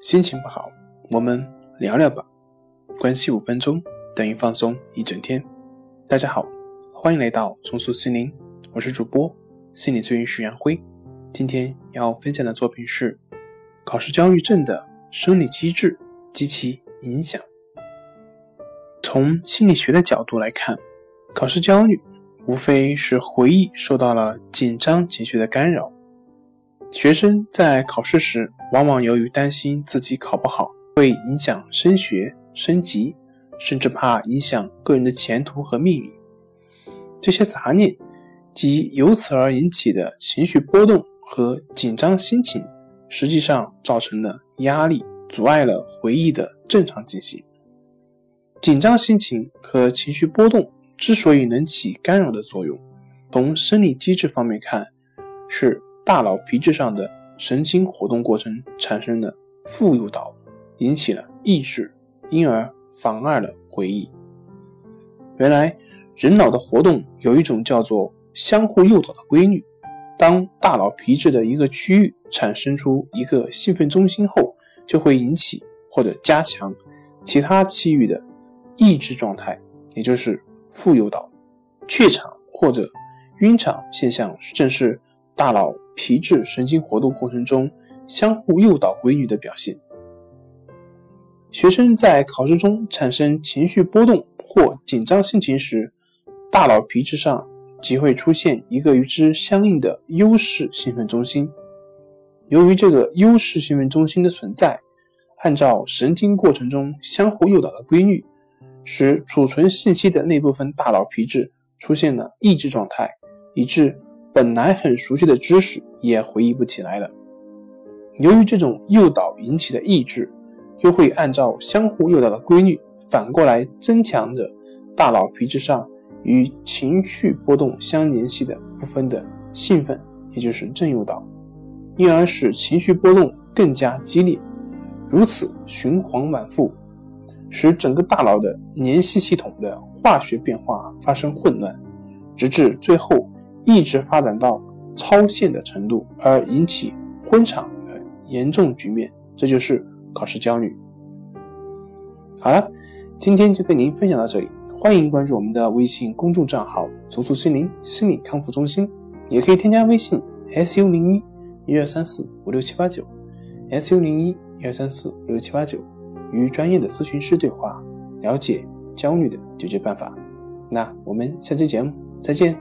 心情不好，我们聊聊吧。关系五分钟等于放松一整天。大家好，欢迎来到重塑心灵，我是主播心理咨询师杨辉。今天要分享的作品是考试焦虑症的生理机制及其影响。从心理学的角度来看，考试焦虑无非是回忆受到了紧张情绪的干扰。学生在考试时，往往由于担心自己考不好，会影响升学、升级，甚至怕影响个人的前途和命运。这些杂念及由此而引起的情绪波动和紧张心情，实际上造成了压力，阻碍了回忆的正常进行。紧张心情和情绪波动之所以能起干扰的作用，从生理机制方面看，是。大脑皮质上的神经活动过程产生的负诱导，引起了抑制，因而妨碍了回忆。原来人脑的活动有一种叫做相互诱导的规律。当大脑皮质的一个区域产生出一个兴奋中心后，就会引起或者加强其他区域的抑制状态，也就是负诱导。怯场或者晕场现象正是大脑。皮质神经活动过程中相互诱导规律的表现。学生在考试中产生情绪波动或紧张心情时，大脑皮质上即会出现一个与之相应的优势兴奋中心。由于这个优势兴奋中心的存在，按照神经过程中相互诱导的规律，使储存信息的那部分大脑皮质出现了抑制状态，以致。本来很熟悉的知识也回忆不起来了。由于这种诱导引起的抑制，又会按照相互诱导的规律，反过来增强着大脑皮质上与情绪波动相联系的部分的兴奋，也就是正诱导，因而使情绪波动更加激烈。如此循环往复，使整个大脑的联系系统的化学变化发生混乱，直至最后。一直发展到超限的程度，而引起昏场的严重局面，这就是考试焦虑。好了，今天就跟您分享到这里，欢迎关注我们的微信公众账号“重塑心灵心理康复中心”，也可以添加微信 “s u 零一一二三四五六七八九 ”，s u 零一一二三四五六七八九，与专业的咨询师对话，了解焦虑的解决办法。那我们下期节目再见。